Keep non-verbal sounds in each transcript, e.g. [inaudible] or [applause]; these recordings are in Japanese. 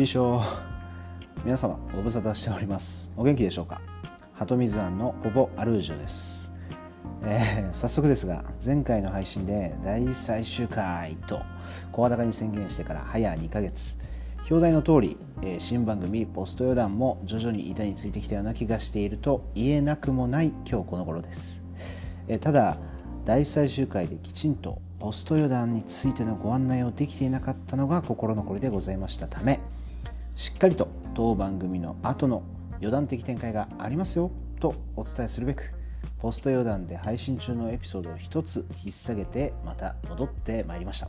ピーショ皆様ご無沙汰しております。お元気でしょうか？鳩水庵のポポアルージュです、えー早速ですが前回の配信で大最終回と声高に宣言してから早2ヶ月。表題の通り、えー新番組ポスト予断も徐々に板についてきたような気がしていると言えなくもない今日この頃です、えーただ大最終回できちんとポスト予断についてのご案内をできていなかったのが心残りでございましたため。しっかりと当番組の後の余談的展開がありますよとお伝えするべくポスト余談で配信中のエピソードを一つ引っ提げてまた戻ってまいりました。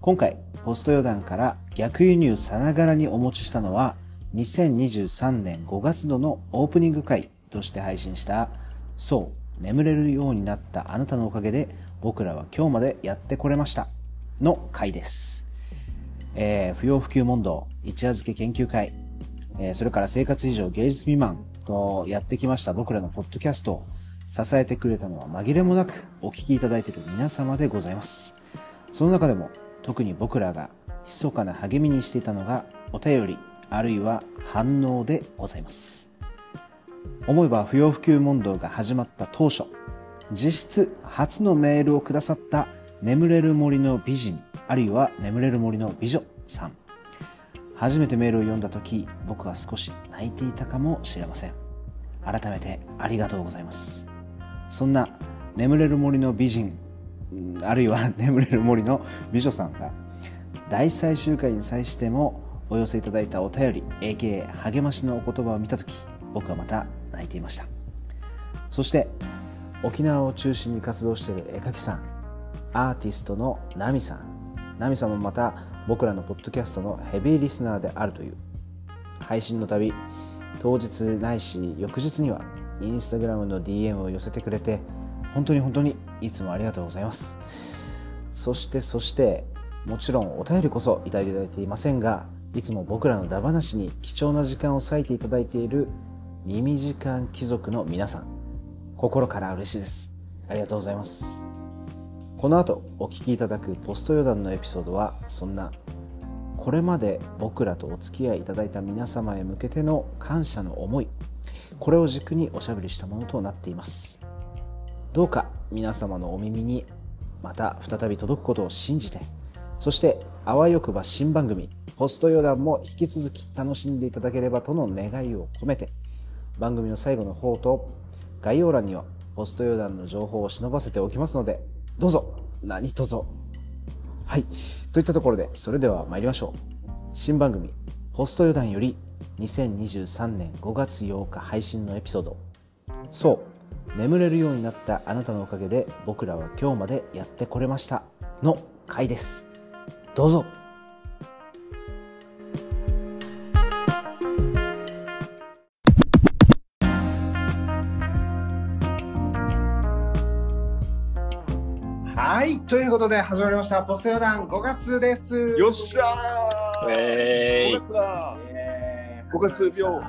今回ポスト余談から逆輸入さながらにお持ちしたのは2023年5月度のオープニング回として配信した「そう眠れるようになったあなたのおかげで僕らは今日までやってこれました」の回です。えー不要不急問答一夜漬け研究会、えーそれから生活以上芸術未満とやってきました僕らのポッドキャストを支えてくれたのは紛れもなくお聞きいただいている皆様でございます。その中でも特に僕らが密かな励みにしていたのがお便りあるいは反応でございます。思えば不要不急問答が始まった当初実質初のメールをくださった眠れる森の美人あるいは眠れる森の美女さん。初めてメールを読んだ時僕は少し泣いていたかもしれません。改めてありがとうございます。そんな眠れる森の美人あるいは眠れる森の美女さんが大最終回に際してもお寄せいただいたお便り AKA 励ましのお言葉を見た時僕はまた泣いていました。そして沖縄を中心に活動している絵描きさんアーティストのナミさん。ナミさんもまた僕らのポッドキャストのヘビーリスナーであるという配信のたび当日ないし翌日にはインスタグラムの DM を寄せてくれて本当に本当にいつもありがとうございます。そしてそしてもちろんお便りこそいただいていませんがいつも僕らのダ話に貴重な時間を割いていただいている耳時間貴族の皆さん心から嬉しいです。ありがとうございます。この後お聞きいただくポスト余談のエピソードはそんなこれまで僕らとお付き合いいただいた皆様へ向けての感謝の思いこれを軸におしゃべりしたものとなっています。どうか皆様のお耳にまた再び届くことを信じてそしてあわよくば新番組ポスト余談も引き続き楽しんでいただければとの願いを込めて番組の最後の方と概要欄にはポスト余談の情報を忍ばせておきますのでどうぞ。何卒。はい。といったところでそれでは参りましょう。新番組ホスト余談より2023年5月8日配信のエピソード。そう。眠れるようになったあなたのおかげで僕らは今日までやってこれました。の回です。どうぞ。ということで始まりましたポスト余談5月です。よっしゃー、え5月だ。えー5月病。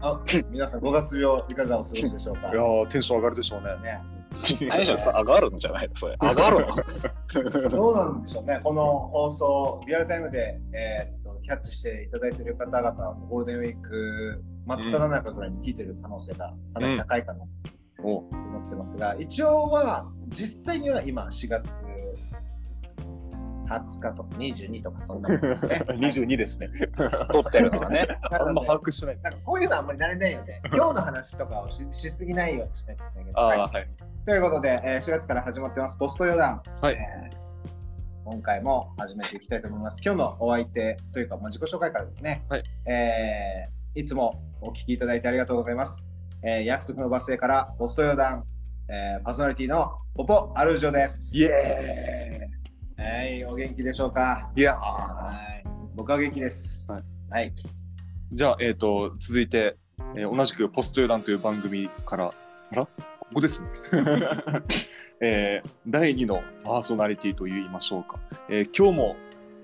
あ皆さん5月病いかがお過ごしでしょうか？いやーテンション上がるでしょうね。ねー、何でしょう、上がるんじゃないのそれ。[laughs] 上がるのどうなんでしょうね、この放送、リアルタイムで、えーっとキャッチしていただいている方々は、ゴールデンウィーク真っ只中ぐらいに聞いてる可能性がかなり高いかなとお思ってますが、一応は、実際には今、4月20日とか22とか、そんなもんですね。[laughs] 22ですね。撮ってるのはね。あんま把握してない。なんかこういうのあんまり慣れないので、今日の話とかをししすぎないようにしないといけないはいはい。ということで、えー4月から始まってます、ポスト余談。はいえー今回も始めていきたいと思います。今日のお相手というか、まあ、自己紹介からですね、はいえーいつもお聞きいただいてありがとうございます。えー約束のバス停からポスト余談、えーパーソナリティのポポアルージョです。イエはい、お元気でしょうか？いやはい、僕は元気です。はい。はい、じゃあ、えっ、と、続いて、えー同じくポスト予断という番組から、あら？ここですね。[laughs] えー第2のパーソナリティと言いましょうか。えー今日も、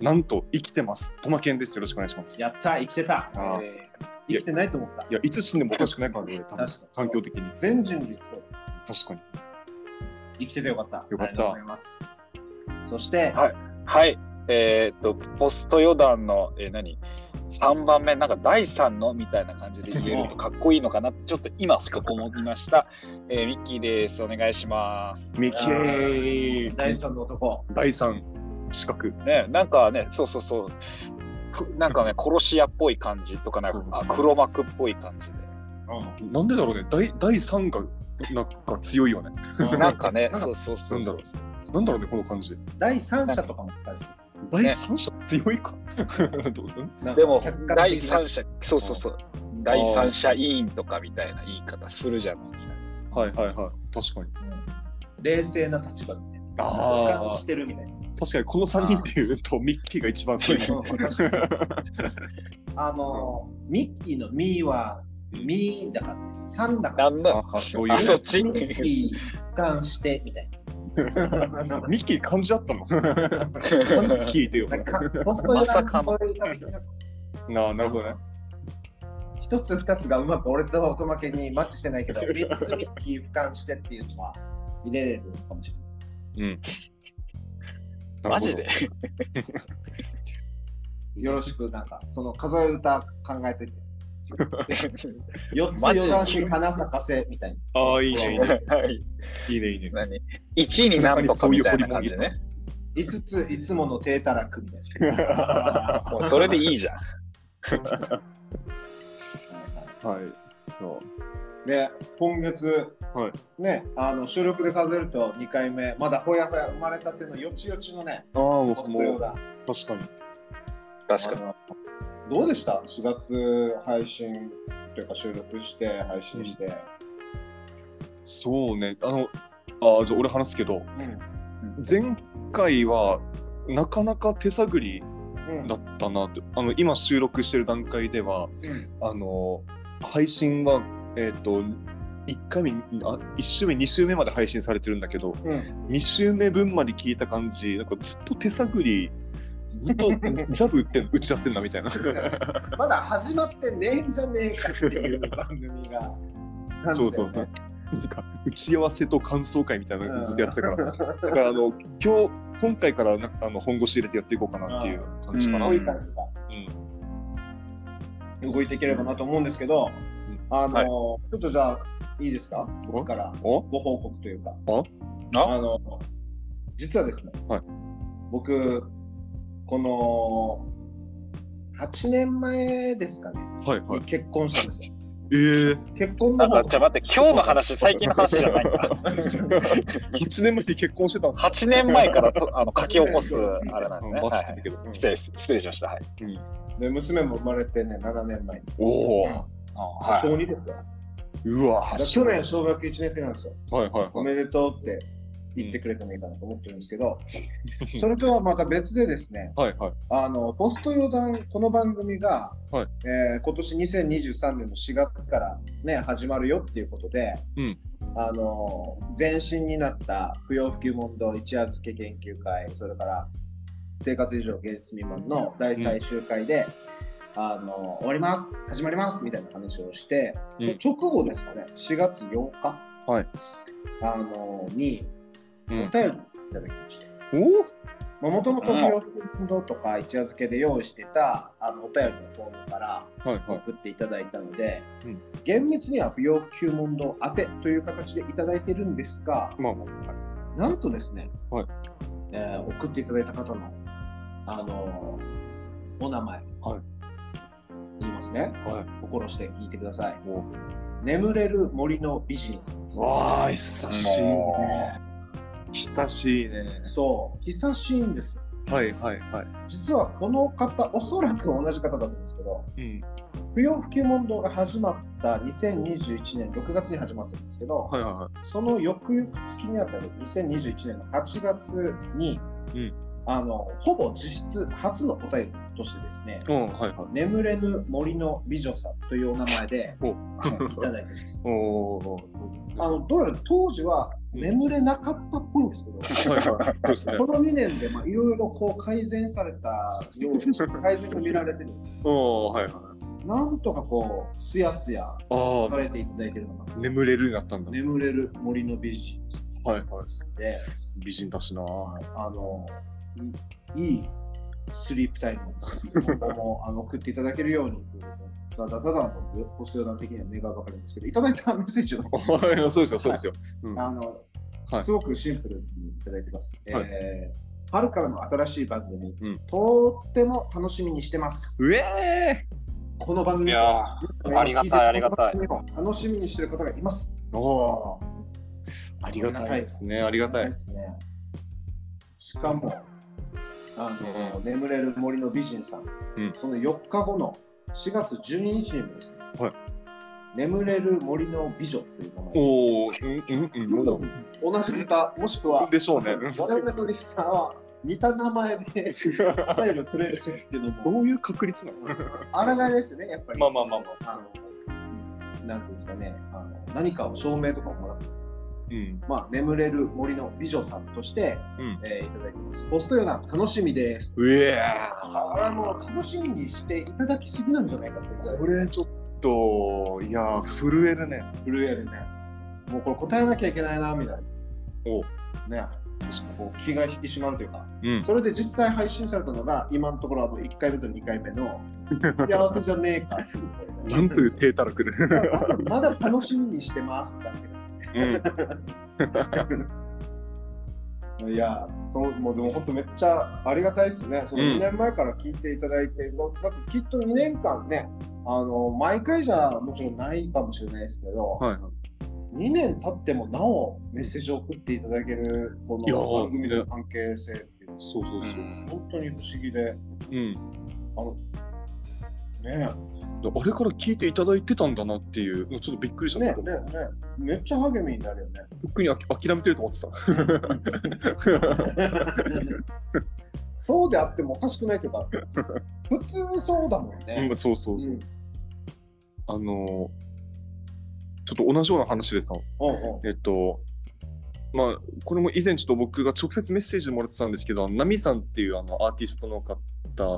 なんと生きてます。トマケンです。よろしくお願いします。やった、生きてた。あーえー生きてないと思ったい。や、いつ死んでもおかしくないからね、多分環境的に。全人類そう。確かに。生きててよかった。よかったありがとうございます。そして、はいはい。えーっと、ポスト余談の、えー何？3番目、なんか第3のみたいな感じで言えるとかっこいいのかなって、ちょっと今、ふと思いました。えーミッキーです。お願いします。ミキー第三の男。第三資格。ね、なんかね、そうそうそう。ふなんかね、殺し屋っぽい感じとか、なんかあ黒幕っぽい感じなんでだろうね。第第三がなんか強いよね。で。なんかね、なんかそうそうそうなんだろそう。なんだろうね、この感じ。第三者とかも感じる。第三者強いか。[laughs] でも客、観第三者、そうそうそう。第三者委員とかみたいな言い方するじゃない。はいはいはい。確かに。冷静な立場でね。あー俯瞰してるみたいな。確かにこの3人っていうとミッキーが一番強い。あの、ミッキーのミーは、ミーだから、3だから、なんだ。あそういう。あ、そっち？ミッキー俯瞰してみたいな。[laughs] ミッキー漢字あったの。サンキーっていうなんかポストまさかの。そういう歌的ななあなるほどね。一つ二つがうまく俺と音負けにマッチしてないけど、三つミッキー俯瞰してっていうのは入れれるかもしれない。うん。マジで？[laughs] よろしく、なんか、その数え歌考えてて。[laughs] 四つマジで四段に花咲かせみたいな。ああ、いいね、いいね。はいいいね、いいね。何 ?1 になんとかみたいな感じね。五ついつもの低たらくみたいな。[laughs] もうそれでいいじゃん。[laughs] はい。そで、今月、はいね、あの収録で数えると2回目、まだほやほや生まれたてのよちよちのね、うああ、もポう、も。確かに。確かに。どうでした ?4 月配信というか収録して配信して。そうね。あの、ああ、じゃあ俺話すけど、前回はなかなか手探りうんだったなって、あの今収録してる段階では、あの配信は、えっ、と、1回目、あ1週目、2週目まで配信されてるんだけど、うん2週目分まで聞いた感じ、なんかずっと手探り、ずっとジャブ打ってん打ち合ってんなみたいな。まだ始まってねえんじゃねえかっていう番組が。そうそうそう。なんか打ち合わせと感想会みたいなのずっとやってたから、だからあの今日今回からなあの本腰入れてやっていこうかなっていう感じかな。うこういう感じが動いていければなと思うんですけど、あの、はい。ちょっとじゃあいいですか？僕からお？ご報告というか。あ？あの、実はですね、はい。僕、この8年前ですかね、はいはいに。結婚したんですよ。えー、結婚の方なんか、じゃあ待って、今日の話、最近の話じゃないんだ。[laughs] 8年前に結婚してたんです8年前からとあの書き起こすあれなんですね。失礼失礼しました。はい。で娘も生まれてね、7年前に。おお、は小2ですよ。うわ去年小学1年生なんですよ。はいはいはい。おめでとうって言ってくれてもいいかなと思ってるんですけど、それとはまた別でですね、[laughs] はいはい。あのポスト予断、この番組が、はい。えー今年2023年の4月から、ね、始まるよっていうことで、うん。あの前身になった不要不急問答一夜漬け研究会、それから生活以上現実未満の第最終回で、あの終わります、始まりますみたいな話をして、うん。その直後ですかね、4月8日、はい。あのにおうん便りいただきまして。おもともと不要不急運動とか一夜漬けで用意してたあのお便りのフォームからはいはい。送っていただいたので、うん厳密には不要不急問答宛てという形でいただいてるんですが、まあまあ。なんとですね、はいえー送っていただいた方の、あのーお名前、はい言いますね。はい。心して聞いてください。お眠れる森の美人さんです。わあ、久しいもね。久しいね。そう、久しいんですよ。はいはいはい。実はこの方、おそらく同じ方だと思うんですけど、うん。不要不急問答が始まった2021年6月に始まったんですけど、はいはいはい。その翌々月にあたる2021年の8月に、うんあのほぼ実質初のお便りとしてですね、うん、はいはい。眠れぬ森の美女さんというお名前でおいただいてます。[laughs] あのどうやら当時はうん眠れなかったっぽいんですけど、ねこ。の2年でまあいろいろこう改善されたように改善が見られてですね、はいはい。なんとかこうすやすやあされていただいているのがあ、眠れるようになったんだ。眠れる森の美人はいはい。で、美人だしな。あのいいいスリープタイムを送っていただけるようにということただただのポスト予断的には願うばかりなんですけど、いただいたメッセージの。[laughs] そうですよ、そうですよ。うん。あの、はい。すごくシンプルにいただいてます。はい。えー春からの新しい番組、うん。とっても楽しみにしてます。うえこの番組ありがたいありがたい。楽しみにしてる方がいます。ーおー。ありがたいですね、ありがたい。で。すね。しかも、あの、眠れる森の美人さん、うん。その4日後の4月12日にもですね、はい眠れる森の美女という名前でおお、うんうんうん。同じ歌、もしくは、でしょうね。我々のリスナーは似た名前でお便りをくれる説っていうのも、どういう確率なの？あらがいですね、やっぱり。まあまあまあまあのなんていうんですかね、あの何かを証明とかもらって、うん。まあ、眠れる森の美女さんとして、うん。えーいただいてます。ポストヨナ楽しみです。うえこれはもう楽しみにしていただきすぎなんじゃないかと。これちょっと、いやー、震えるね。震えるね。もうこれ答えなきゃいけないな、みたいな。おね。こう気が引き締まるというか、うん。それで実際配信されたのが、今のところあの1回目と2回目の、[laughs] 幸せじゃねえかなんという低たらくで。[laughs] まだ楽しみにしてますってうん。[laughs] いや、そのもうでも本当めっちゃありがたいですね。そのうん2年前から聞いていただいて、だってきっと2年間ね、あの毎回じゃもちろんないかもしれないですけど、はいはい。2年経ってもなおメッセージを送っていただけるこの番組の関係性っていうそうそうそう。本当に不思議で、うん。あのねあれから聞いていただいてたんだなっていう、ちょっとびっくりしえ、た。ねえ、ねえ、ねえ、めっちゃ励みになるよね。とっくにあき諦めてると思ってた。そうであってもおかしくないというか、普通そうだもんうねん、。そうそうそう。うんあのちょっと同じような話でさ、うんうんえっと、まあ、これも以前ちょっと僕が直接メッセージもらってたんですけど、ナミさんっていうあのアーティストの方、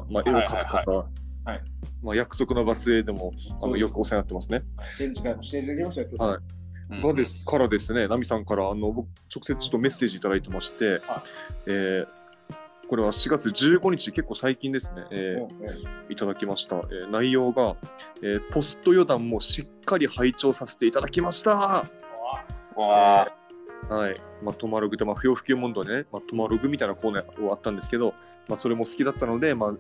まあ、絵を描く方、はい。はいまあ、約束のバスへでもあのよくお世話になってますね。展示会もしていただきましたはい。がですからですね、ナミさんからあの僕直接ちょっとメッセージいただいてまして、はい。えーこれは4月15日、結構最近ですね、えーいただきました。えー内容が、えーポスト予断もしっかり拝聴させていただきました。わあ、はい。まあ、トマログで、まあ、不要不急問答でね、まあ、トマログみたいなコーナーがあったんですけど、まあ、それも好きだったので、まあ、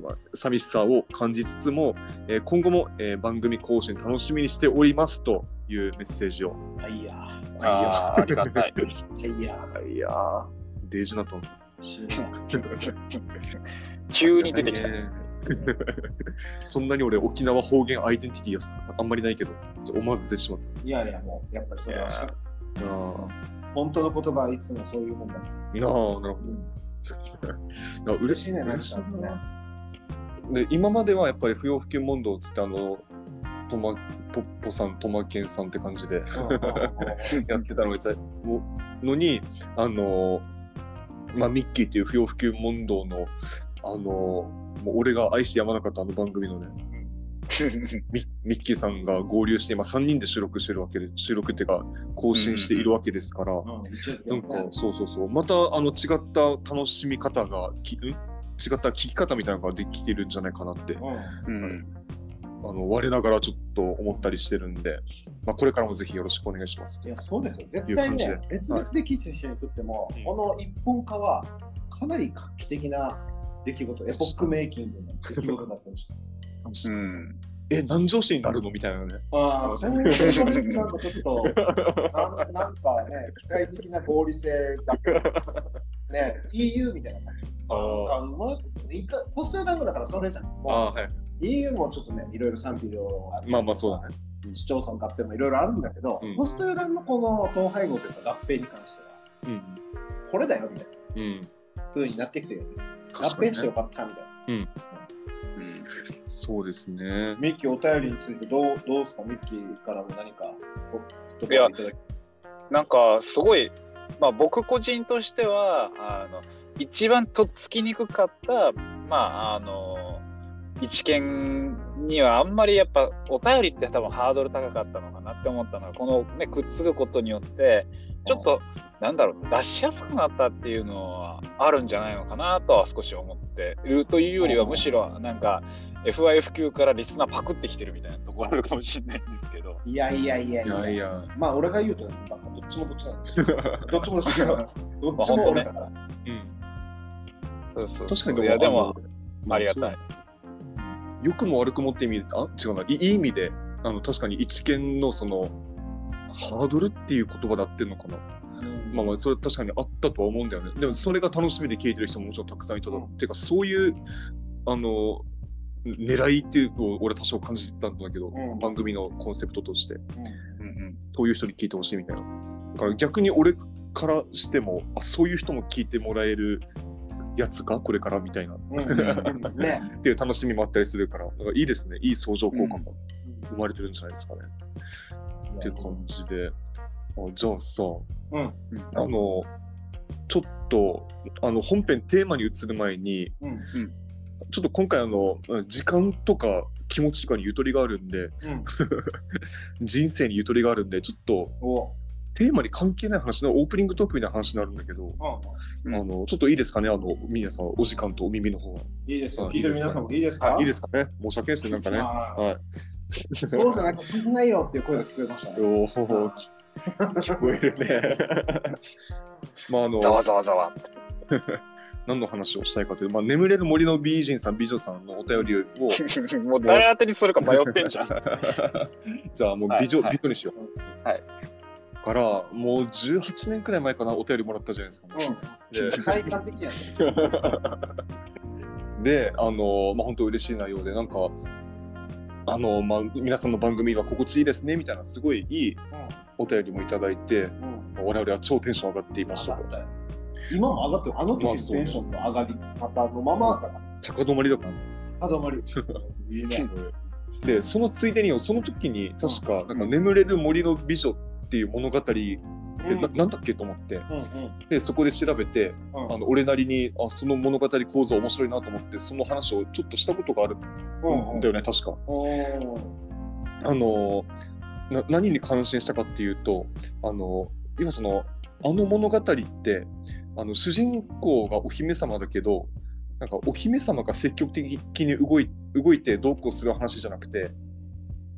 まあ、寂しさを感じつつも、えー今後も、えー番組更新楽しみにしておりますというメッセージを。あいやあーありがたい。[laughs] いやいやー、デージなと思急に出てきた。ね [laughs] そんなに俺、沖縄方言アイデンティティはあんまりないけど、思わず出てしまった。いやいやもうやっぱりそれは本当の言葉はいつもそういうもんだ。あ、なあ、なるほど。[laughs] あ嬉嬉しいねなんか嬉しいなで今まではやっぱり不要不急問答っつってあのトマポッポさんトマケンさんって感じで [laughs] やってたのにのにあのまあミッキーっていう不要不急問答のあのもう俺が愛してやまなかったあの番組のねミミッキーさんが合流して今3人で収録してるわけで収録っていうか更新しているわけですから、なんかそうそうそう。またあの違った楽しみ方がきん？違った聞き方みたいなのができてるんじゃないかなって。うん。うん。あの我ながらちょっと思ったりしてるんで、まあ、これからもぜひよろしくお願いします。いや、そうですよ。絶いう対感じで。ね、別々で聞いてる人にとっても、うん。この一本化はかなり画期的な出来事、エポックメイキングの出来事だったりして。うん。え何上司になるのみたいなね。ああ、そういうことなんかちょっと、なんなんかね、機械的な合理性が、ね、EU みたいな感じ。ああうまく一回ポストダムだからそれじゃん。もはい。EU もちょっとね、いろいろ賛否両論あるまあまあそうだね。市町村合併もいろいろあるんだけど、うんポスト予断のこの統廃合というか合併に関しては、うん。これだよみたいなうん。風になってきてね。合併してよかったみたいな。うんそうですね。ミッキーお便りについてどうどうですか？ミッキーからも何かおいただきなんかすごい、まあ、僕個人としてはあの一番とっつきにくかった、まあ、あの一見にはあんまりやっぱお便りって多分ハードル高かったのかなって思ったのがこの、ね、くっつくことによってちょっとなんだろう出しやすくなったっていうのはあるんじゃないのかなとは少し思ってるというよりはむしろなんか FIF 級からリスナーパクってきてるみたいなところあるかもしれないんですけどいやいやいやいいややいや、まあ俺が言うと、まあどっちもどっちなんです [laughs] どっちもどっちだから。どっちも俺だから。うん、そうそう確かにいやでもあありがたい。良くも悪くもって意味で、あ、違うな、いいい意味で、あの確かに一見のその、ハードルっていう言葉で合ってるのかな。まあまあ、それ確かにあったとは思うんだよね。でもそれが楽しみで聞いてる人ももちろんたくさんいただろう。っていうか、そういう、あの、狙いっていうのを俺多少感じてたんだけど、うん番組のコンセプトとして、うんうんそういう人に聞いてほしいみたいな。だから逆に俺からしても、あ、そういう人も聞いてもらえるやつか、これからみたいな。うんうんうんね。[laughs] っていう楽しみもあったりするから、だからいいですね。いい相乗効果も生まれてるんじゃないですかね。っていう感じで。あじゃあさ、うん。あの、ちょっと、あの、本編テーマに移る前に、うん。ちょっと今回あの、時間とか気持ちとかにゆとりがあるんで、うん。[laughs] 人生にゆとりがあるんで、ちょっとおテーマに関係ない話のオープニングトークみたいな話になるんだけど、うんあの、ちょっといいですかね、あの、皆さん、お時間とお耳の方は。いいですよ。あ聞いてる皆さんもいいですか？いいですかね？申し訳ないですね、なんかね。あはい。ーそうじゃなくてないよっていう声が聞こえましたね。おー聞こえるね。まああのざわざわざわ。[laughs] 何の話をしたいかというと、まあ、眠れる森の美人さん美女さんのお便りを [laughs] もう誰当てにするか迷ってんじゃん。[laughs] じゃあもう美女、はいはい美女にしよう。はい。からもう18年くらい前かなお便りもらったじゃないですか、うん。で体感的にはね。[laughs] であのまあ本当嬉しい内容でなんかあのまあ皆さんの番組が心地いいですねみたいなすごいいいお便りもいただいてうん。うん。我々は超テンション上がっていました今も上がってる。あの時のテンションの上がり方のままだから。高止まりだから高止まり。いいね。[laughs] でそのついでにその時に確かなんか眠れる森の美女っていう物語でななんだっけと思ってうんうんでそこで調べてうんあの俺なりにあその物語構造面白いなと思ってその話をちょっとしたことがあるうんんだよね確か。おーあのな何に感心したかっていうとあの今そのあの物語ってあの主人公がお姫様だけどなんかお姫様が積極的に動い動いてどうこうする話じゃなくて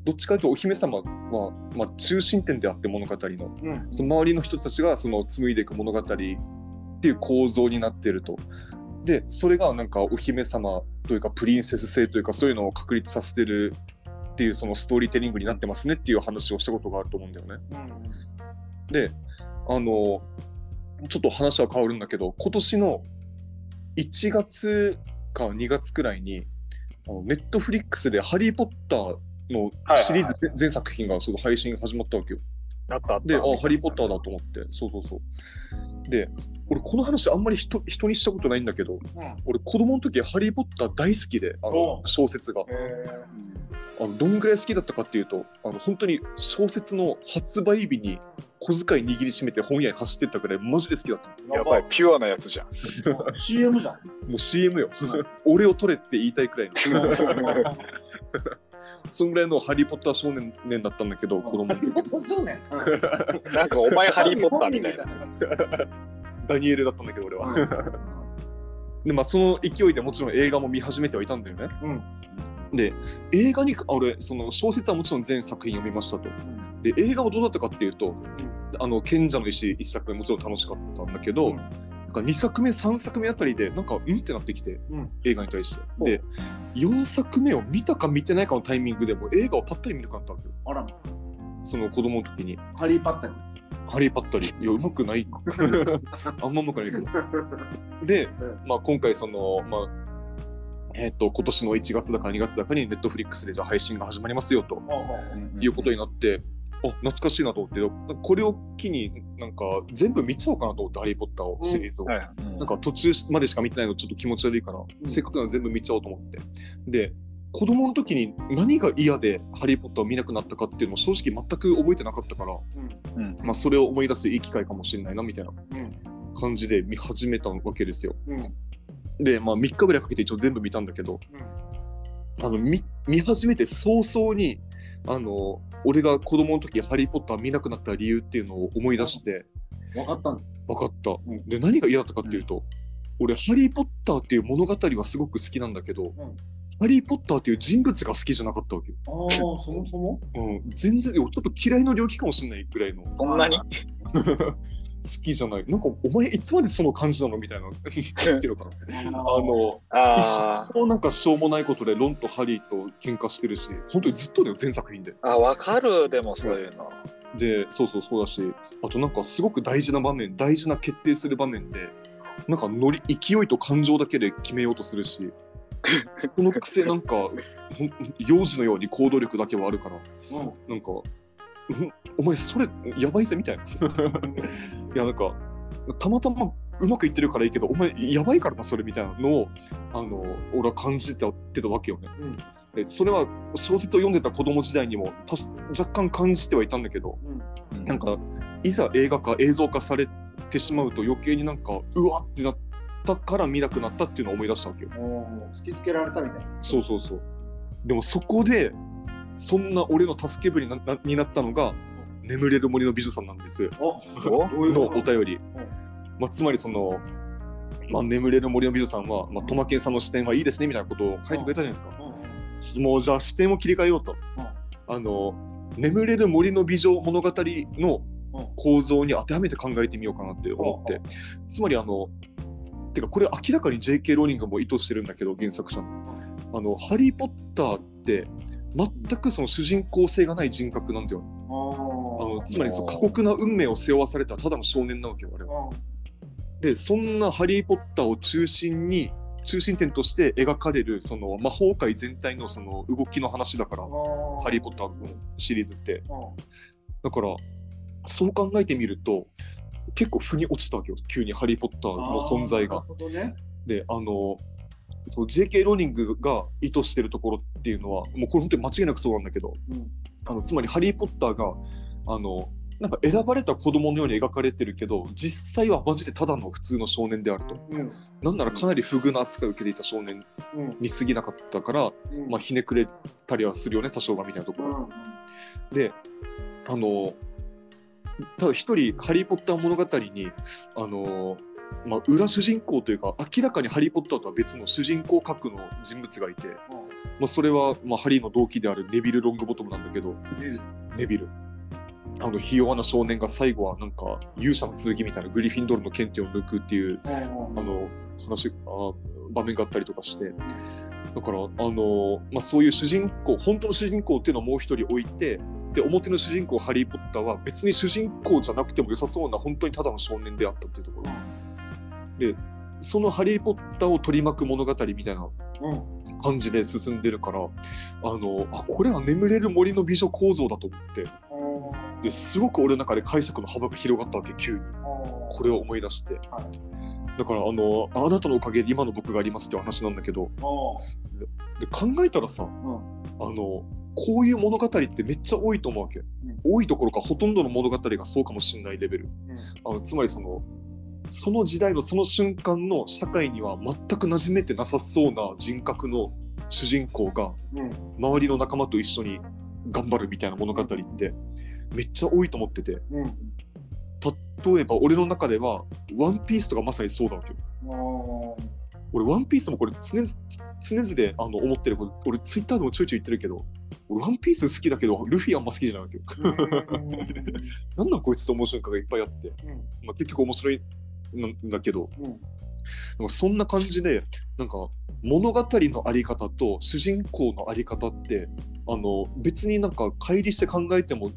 どっちかというとお姫様は、まあ、中心点であって物語のうんその周りの人たちがその紡いでいく物語っていう構造になっていると。でそれがなんかお姫様というかプリンセス性というかそういうのを確立させてるっていうそのストーリーテリングになってますねっていう話をしたことがあると思うんだよね。であのちょっと話は変わるんだけど今年の1月か2月くらいにネットフリックスで「ハリー・ポッター」のシリーズ全作品がその配信始まったわけよ。あったあった。で、あ、ハリー・ポッターだと思って、そうそうそう。で、俺、この話あんまり人人にしたことないんだけど、うん俺、子供の時、ハリー・ポッター大好きで、あおのう小説が。へあのどんぐらい好きだったかっていうと、あの本当に小説の発売日に小遣い握りしめて本屋に走ってったくらい、マジで好きだった。ーやばい、。ピュアなやつじゃん。[laughs] CM じゃん。もう CM よ。[laughs] 俺を取れって言いたいくらいの。[laughs] そんぐらいのハリー・ポッター少年年だったんだけど、子供の時。そうね。[laughs] なんかお前ハリー・ポッターみたいな。[laughs] ダニエルだったんだけど、俺は。で、まあ、その勢いでもちろん映画も見始めてはいたんだよね。で、映画に、あ俺、その小説はもちろん全作品読みましたと。で、映画はどうだったかっていうと、あの、賢者の石一作目もちろん楽しかったんだけど、うんか2作目、3作目あたりで、なんか、うんってなってきて、うん映画に対して。で、4作目を見たか見てないかのタイミングでもう映画をパッタリ見るかったわけよ。あら、その子供の時に。ハリー・パッタリ。ハリー・パッタリ。いや、うまくない。[laughs] あんまうまくないけど。[laughs] で、まあ、今回その、まあえっと今年の1月だか2月だかにネットフリックスでじゃあ配信が始まりますよということになって、あ懐かしいなと思って。これを機になんか全部見ちゃおうかなと思って「ハリー・ポッター」をシリーズを、はい。なんか途中までしか見てないのちょっと気持ち悪いから、ん。せっかくなら全部見ちゃおうと思って。で子供の時に何が嫌で「ハリー・ポッター」を見なくなったかっていうのも正直全く覚えてなかったから、うん。まあ、それを思い出すいい機会かもしれないなみたいなうん。感じで見始めたわけですよ。うん。で、まあ、3日ぐらいかけて一応全部見たんだけど、あの見見始めて早々にあの俺が子供の時ハリー・ポッター見なくなった理由っていうのを思い出して。分かった。分かった。ん。で何が嫌だったかっていうと、俺、ハリー・ポッターっていう物語はすごく好きなんだけど、ハリー・ポッターっていう人物が好きじゃなかったわけよ。ああ、そもそも？うん、全然、ちょっと嫌いの領域かもしれないぐらいの。そんなに？好きじゃない。なんか、お前いつまでその感じなの？みたいな [laughs] 言ってるから。あの、あもうなんかしょうもないことでロンとハリーと喧嘩してるし、本当にずっとだよ、全作品で。あ、わかる、でもそういうの。で、そうそうそうだし、あとなんかすごく大事な場面、大事な決定する場面で、なんかノリ、勢いと感情だけで決めようとするし、[laughs] そのくせなんか、幼児のように行動力だけはあるから、うんなんか、うんお前それやばいぜみたいな。いやなんか、たまたまうまくいってるからいいけど、お前やばいからな、それみたいなのを、あの、俺は感じてたたわけよね。うんでそれは小説を読んでた子供時代にも若干感じてはいたんだけど、うんなんかいざ映画化映像化されてしまうと余計になんかうわってなったから見なくなったっていうのを思い出したわけよ。突きつけられたみたいな。そうそうそう。でもそこでそんな俺の助けぶりななになったのが「眠れる森の美女さん」なんです。のお便り。まあ、つまりその、まあ、眠れる森の美女さんは、まあ、トマケンさんの視点はいいですねみたいなことを書いてくれたじゃないですか。もうじゃあ視点を切り替えようと。あの眠れる森の美女物語のうん構造に当てはめて考えてみようかなって思って、つまりあのてかこれ明らかに J.K. ローリングも意図してるんだけど原作者のあのハリー・ポッターって全くその主人公性がない人格なんだよ、ああのつまりそ過酷な運命を背負わされたただの少年なわけよあれは。でそんなハリー・ポッターを中心に中心点として描かれるその魔法界全体のその動きの話だから「ハリー・ポッター」のシリーズって。だからそう考えてみると結構腑に落ちたわけよ急にハリー・ポッターの存在が。であのそう J.K. ローリングが意図してるところっていうのはもうこれ本当に間違いなくそうなんだけどうん。あのつまりハリー・ポッターがあのなんか選ばれた子供のように描かれてるけど実際はマジでただの普通の少年であると。うん。なんならかなり不遇な扱いを受けていた少年うんに過ぎなかったから、うん。まあ、ひねくれたりはするよね多少がみたいなところ、うんであのただ一人ハリー・ポッター物語にあのまあ、裏主人公というか明らかにハリー・ポッターとは別の主人公格の人物がいて、まあ、それは、まあ、ハリーの同期であるネビル・ロングボトムなんだけどネビルあのひ弱な少年が最後はなんか勇者の剣みたいなグリフィンドールの剣手を抜くっていうあの話あ場面があったりとかして。だからあの、まあ、そういう主人公本当の主人公っていうのをもう一人置いてで表の主人公ハリー・ポッターは別に主人公じゃなくても良さそうな本当にただの少年であったっていうところ。でそのハリー・ポッターを取り巻く物語みたいなうん。感じで進んでるからあのあこれは眠れる森の美女構造だと思ってですごく俺の中で解釈の幅が広がったわけ急に。これを思い出して、はい。だからあのあなたのおかげで今の僕がありますって話なんだけど。で考えたらさうん。あのこういう物語ってめっちゃ多いと思うわけ、多いところかほとんどの物語がそうかもしれないレベル。あのつまりそのその時代のその瞬間の社会には全く馴染めてなさそうな人格の主人公がうん。周りの仲間と一緒に頑張るみたいな物語ってめっちゃ多いと思ってて。うん。例えば俺の中では「ワンピースとかまさにそうだわけよ。うん俺、ワンピースもこれ常々常々あの思ってる俺、ツイッターでもちょいちょい言ってるけど、俺、ワンピース好きだけど、ルフィあんま好きじゃないわけよ。[laughs] なんなんこいつと面白いかがいっぱいあって、まあ、結局面白いんだけど、うん。なんかそんな感じで、なんか物語のあり方と主人公のあり方って、あの別になんか乖離して考えても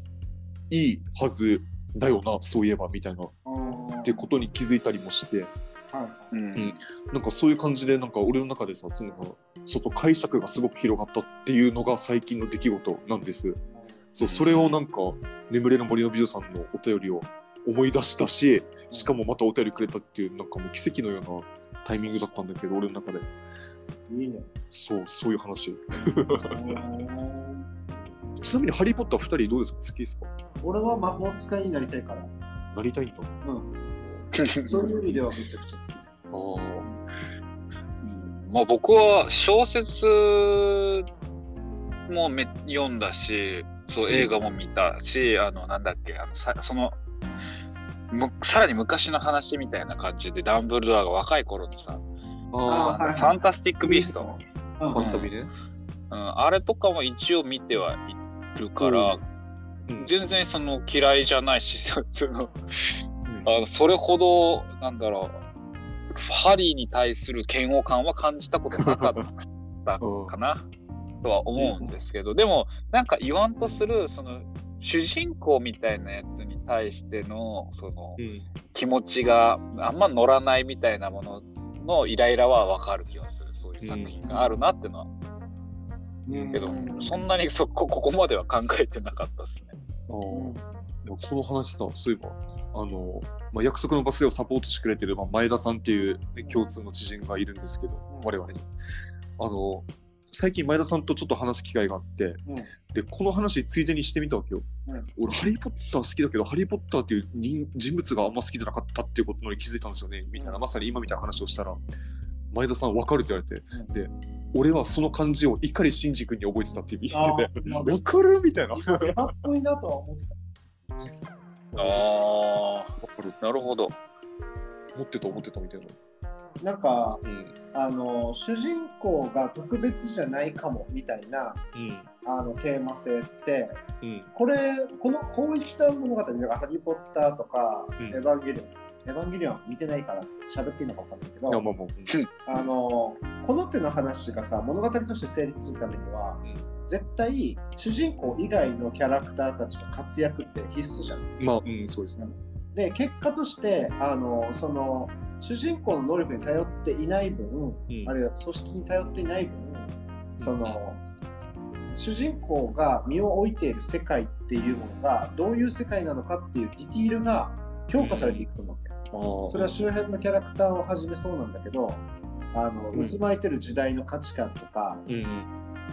いいはずだよな、そういえばみたいな、うんってことに気づいたりもして、はい。うん。なんかそういう感じで、なんか俺の中でさ、その外解釈がすごく広がったっていうのが最近の出来事なんです。そう、それをなんか、眠れる森の美女さんのお便りを思い出したし、しかもまたお便りくれたっていう、なんかもう奇跡のようなタイミングだったんだけど、俺の中で。いいね。そう、そういう話。うんちなみに、ハリー・ポッター2人どうですか？好きですか？俺は魔法使いになりたいから。なりたいんだ。うん。そういう意味ではめちゃくちゃ好き。あまあ、僕は小説もめ読んだしそう映画も見たし、あのなんだっけあのさそのむさらに昔の話みたいな感じでダンブルドアが若い頃にさ、あああ、はいファンタスティック・ビースト、うん。ファンタビね。うん、あれとかも一応見てはいるから、うん。全然その嫌いじゃないし、そ [laughs] そのうん。あのそれほど、なんだろう、ハリーに対する嫌悪感は感じたことなかったかなとは思うんですけど、でも、なんか言わんとする、その主人公みたいなやつに対してのそのうん。気持ちがあんま乗らないみたいなもののイライラはわかる気がする、そういう作品があるなってのは。うんけど、そんなにそこここまでは考えてなかったですね。あこの話さ、そういえば、あの、まあ、約束のバスをサポートしてくれてる、まあ、前田さんっていう、ね、共通の知人がいるんですけど、我々に。あの、最近前田さんとちょっと話す機会があって、うんで、この話ついでにしてみたわけよ。うん俺、ハリー・ポッター好きだけど、ハリー・ポッターっていう人人物があんま好きじゃなかったっていうことに気づいたんですよね、みたいな、うんまさに今みたいな話をしたら、前田さん分かるって言われて、うんで、俺はその漢字を碇シンジ君に覚えてたって言あってて、ーまあ分かるみたいな。分かっぽいなとは思ってた。ある。あ、なるほど。持ってた思ってたみたいな。なんかうん。あの主人公が特別じゃないかもみたいなうん。あのテーマ性ってうん。これこのこういった物語だから「ハリー・ポッター」とか「うんエヴァンゲリオン」エヴァンゲリオンは見てないから喋っていいのか分かんないけどあのこの手の話がさ物語として成立するためには、絶対主人公以外のキャラクターたちの活躍って必須じゃん。うんまあ、うん、そうですね。で結果としてあのその主人公の能力に頼っていない分、うんあるいは素質に頼っていない分その主人公が身を置いている世界っていうものがどういう世界なのかっていうディティールが評価されていくと思うわけ。それは周辺のキャラクターをはじめそうなんだけどあのうん渦巻いてる時代の価値観とか、うんうん。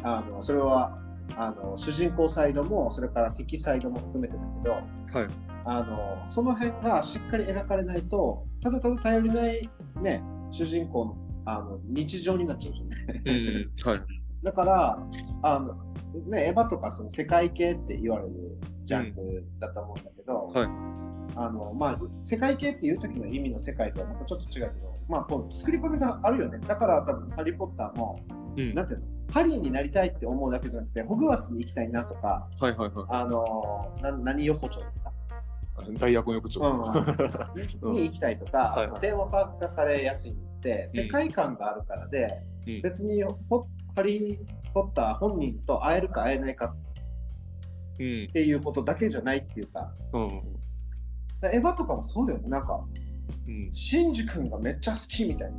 あのそれはあの主人公サイドもそれから敵サイドも含めてだけどはい。あのその辺がしっかり描かれないとただただ頼りない、ね、主人公のあの日常になっちゃうじゃんね。うんうん。はい。だからあの、ね、エヴァとかその世界系って言われるジャンルだと思うんだけど、はいあのまあ、世界系っていう時の意味の世界とはまたちょっと違うけど、まあ、こう作り込みがあるよね。だから多分ハリー・ポッターも、うん。なんていうの？ハリーになりたいって思うだけじゃなくて、ホグワーツに行きたいなとか、はいはいはあのな何横丁とか、い。大学の横丁。[laughs] うん、に行きたいとか、はいはいテーマパーク化されやすいのって、世界観があるからで、うん別にポハリー・ポッター本人と会えるか会えないかうんっ。ていうことだけじゃないっていうか、うん。エヴァとかもそうだよね、なんか、うん。シンジ君がめっちゃ好きみたい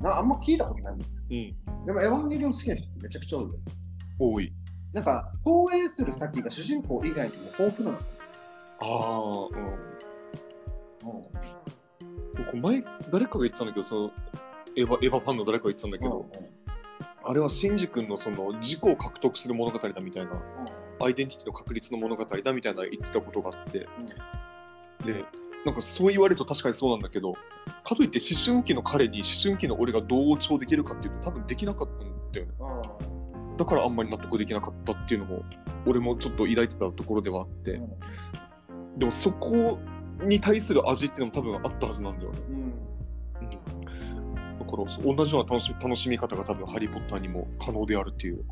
な。なあんま聞いたことない。うん。でも、エヴァンゲリオン好きな人ってめちゃくちゃ多いよ。多い。なんか、投影する先が主人公以外にも豊富なの。ああ、うん。うん僕前、誰かが言ってたんだけど、その、エヴァエヴァファンの誰かが言ってたんだけど、あれはシンジ君のその自己を獲得する物語だみたいな、アイデンティティの確立の物語だみたいな言ってたことがあって、で、なんかそう言われると確かにそうなんだけど、かといって思春期の彼に思春期の俺がどう調できるかっていうと多分できなかったんだよね。うん。だからあんまり納得できなかったっていうのも、俺もちょっと抱いてたところではあって、でもそこに対する味っていうのも多分あったはずなんだよね。うん。うん。だから同じような楽しみ楽しみ方が多分ハリー・ポッターにも可能であるっていう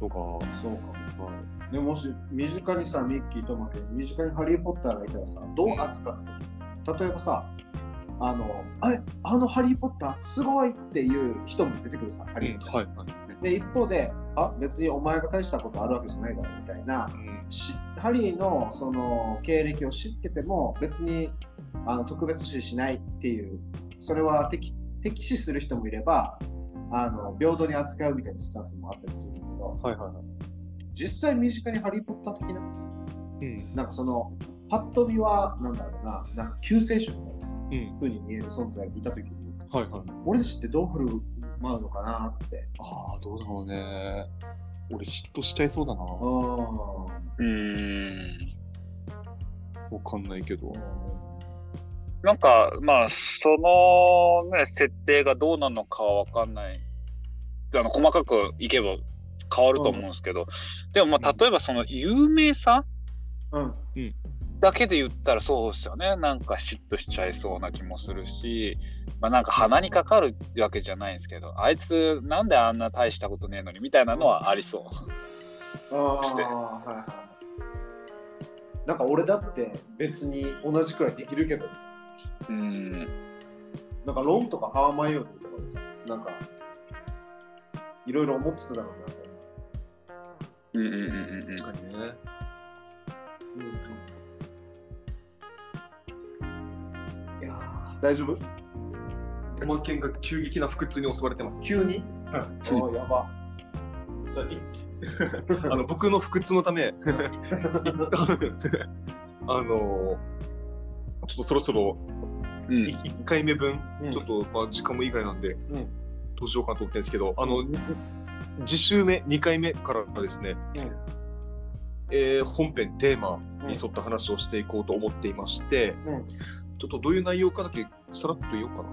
のが、はそうかも。いでもし身近にさ、ミッキーとマケ身近にハリー・ポッターがいたらさ、どう扱ってたの？例えばさ、あの、あれ、あのハリー・ポッターすごいっていう人も出てくるさ、ハリー・ポッター。はいはい。で、一方で、あ、別にお前が大したことあるわけじゃないだろみたいな、うんしハリーのその経歴を知ってても別にあの特別視しないっていうそれは敵敵視する人もいればあの平等に扱うみたいなスタンスもあったりするはいはいはい。実際身近にハリー・ポッター的な？うんなんかそのパッと見はなんだろうななんか救世主みたいなうん風に見える存在がいた時にはいはい。俺たちってどう振る舞うのかなってああ、どうだろうね。俺嫉妬しちゃいそうだな。ううーん。わかんないけど。なんか、まあ、そのね、設定がどうなのかはわかんない。あの細かくいけば変わると思うんですけど、でもまあ、例えばその有名さん。うん。だけで言ったらそうですよね。なんか嫉妬しちゃいそうな気もするし、まあなんか鼻にかかるわけじゃないんですけど、あいつなんであんな大したことねえのにみたいなのはありそう。ああ、して。はいはい。なんか俺だって別に同じくらいできるけど、うん。なんかロンとかハーマイオニーとかでさ、なんか、いろいろ思ってただろうな。とうんうんうんうんうん。確かにね。思う。いやー大丈夫？ヤマケンが急激な腹痛に襲われてます。急に？ああ、やば。じゃあ、い [laughs] あの僕の腹痛のため、[laughs] 一旦あのちょっとそろそろうん1回目分、うんちょっと、まあ、時間もいいぐらいなんで、んどうしようかなと思ってるんですけど、あの、次週目、2回目からですね、うんえー本編、テーマに沿った話をしていこうと思っていまして、うんちょっとどういう内容かだけさらっと言おうかな。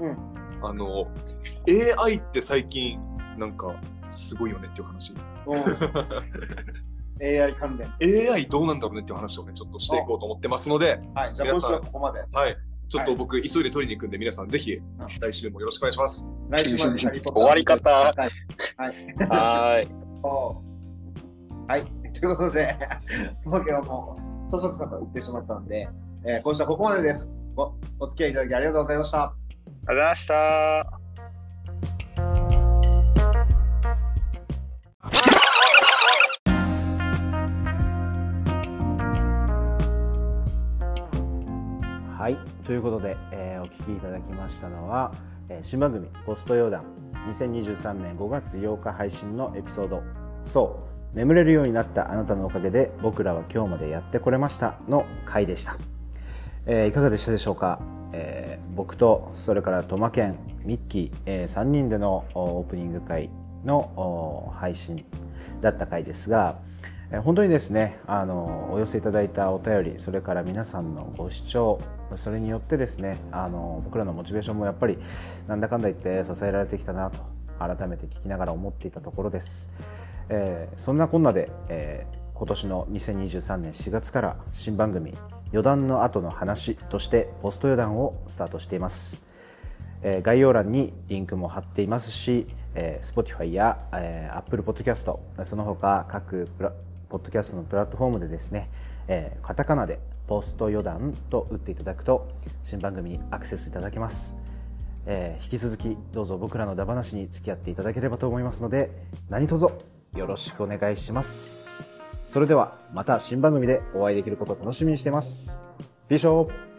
うんあの、AI って最近、なんか、すごいよねっていう話。うん [laughs] AI 関連。AI どうなんだろうねっていう話をね、ちょっとしていこうと思ってますので、はい、じゃあ今週はここまで。はい。ちょっと僕、急いで取りに行くんで、皆さんぜひ、来週もよろしくお願いします。来週まで終わり方はい。はーい。はい。ということで、[laughs] 東京はもう、そそくさと言ってしまったので、えー今週はここまでです。おお付き合いいただきありがとうございました。ありがとうございました。ということで、えーお聞きいただきましたのは、えー新番組「ポストヨーダン」2023年5月8日配信のエピソード「そう眠れるようになったあなたのおかげで僕らは今日までやってこれました」の回でした、えーいかがでしたでしょうか、えー僕とそれからトマケンミッキー、え3人でのオープニング回の配信だった回ですが、本当にですねあのお寄せいただいたお便りそれから皆さんのご視聴それによってですねあの僕らのモチベーションもやっぱりなんだかんだ言って支えられてきたなと改めて聞きながら思っていたところです、えーそんなこんなで、えー今年の2023年4月から新番組「余談の後の話」としてポスト余談をスタートしています。えー概要欄にリンクも貼っていますし、えー Spotify や、えー Apple Podcast その他各プラポッドキャストのプラットフォームでですね、えーカタカナでポスト余談と打っていただくと新番組にアクセスいただけます、えー引き続きどうぞ僕らのダバなしに付き合っていただければと思いますので何卒よろしくお願いします。それではまた新番組でお会いできることを楽しみにしています。ビショー